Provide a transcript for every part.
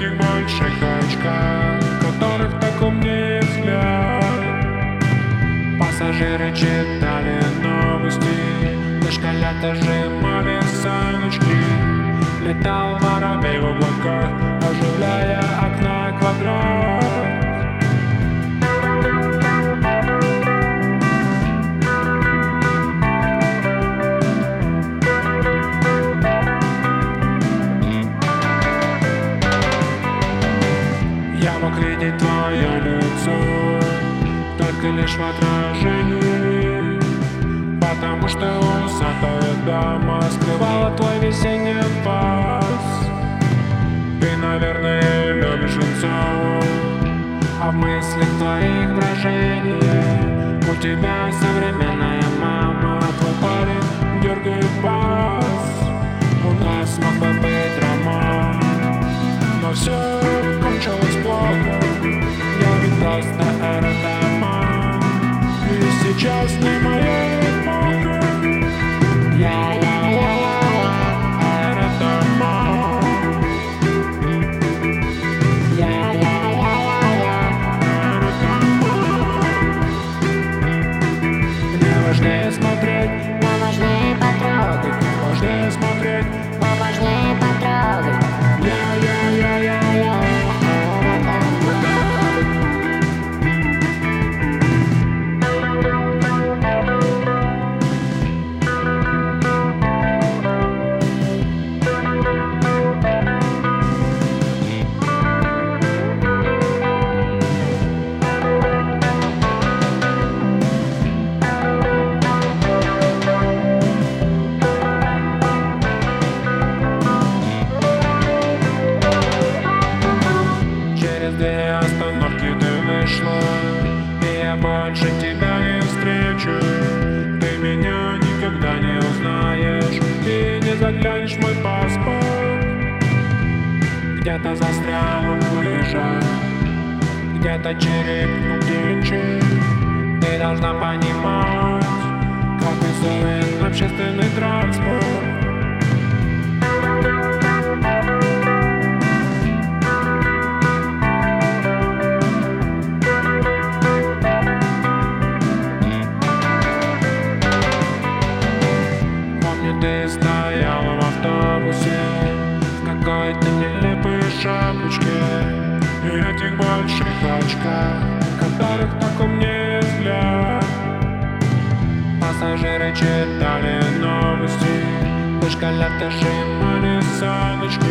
этих больших очках, которых так умнее взгляд. Пассажиры читали новости, дошколята сжимали саночки. Летал воробей в облаках, лишь в отражении Потому что усатая дама Скрывала твой весенний пас. Ты, наверное, любишь лицо А в мыслях твоих брожение. У тебя современная мама Твой парень дергает бас У нас мог бы быть роман но все заглянешь мой паспорт. Где-то застрял в лыжах Где-то черепнул птичек Ты должна понимать Как устроен общественный транспорт какой-то нелепой шапочке И этих больших очках Которых так умнее взгляд. Пассажиры читали новости Дошколята сжимали саночки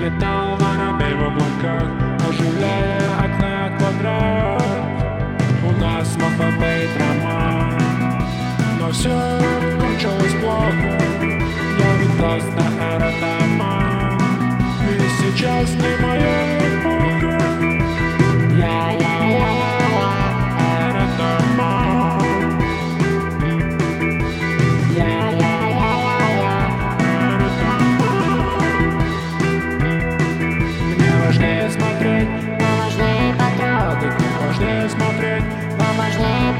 Летал воробей в облаках Оживляя окна квадрат. У нас мог бы быть роман но все важнее смотреть, Но важнее важнее смотреть. Но важнее